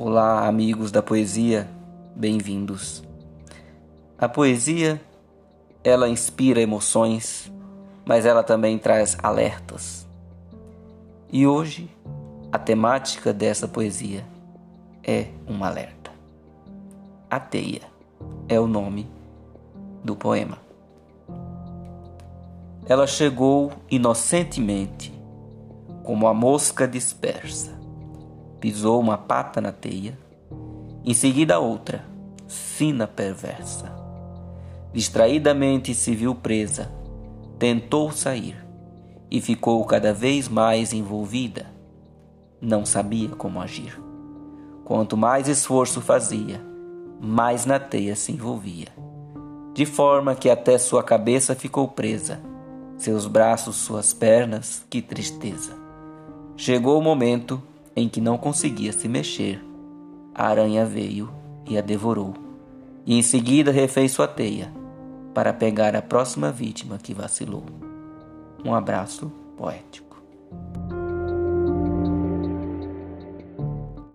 Olá, amigos da poesia, bem-vindos. A poesia, ela inspira emoções, mas ela também traz alertas. E hoje, a temática dessa poesia é um alerta. A teia é o nome do poema. Ela chegou inocentemente, como a mosca dispersa pisou uma pata na teia, em seguida outra, sina perversa. Distraidamente se viu presa, tentou sair e ficou cada vez mais envolvida. Não sabia como agir. Quanto mais esforço fazia, mais na teia se envolvia, de forma que até sua cabeça ficou presa, seus braços, suas pernas, que tristeza. Chegou o momento em que não conseguia se mexer. A aranha veio e a devorou, e em seguida refez sua teia para pegar a próxima vítima que vacilou. Um abraço poético.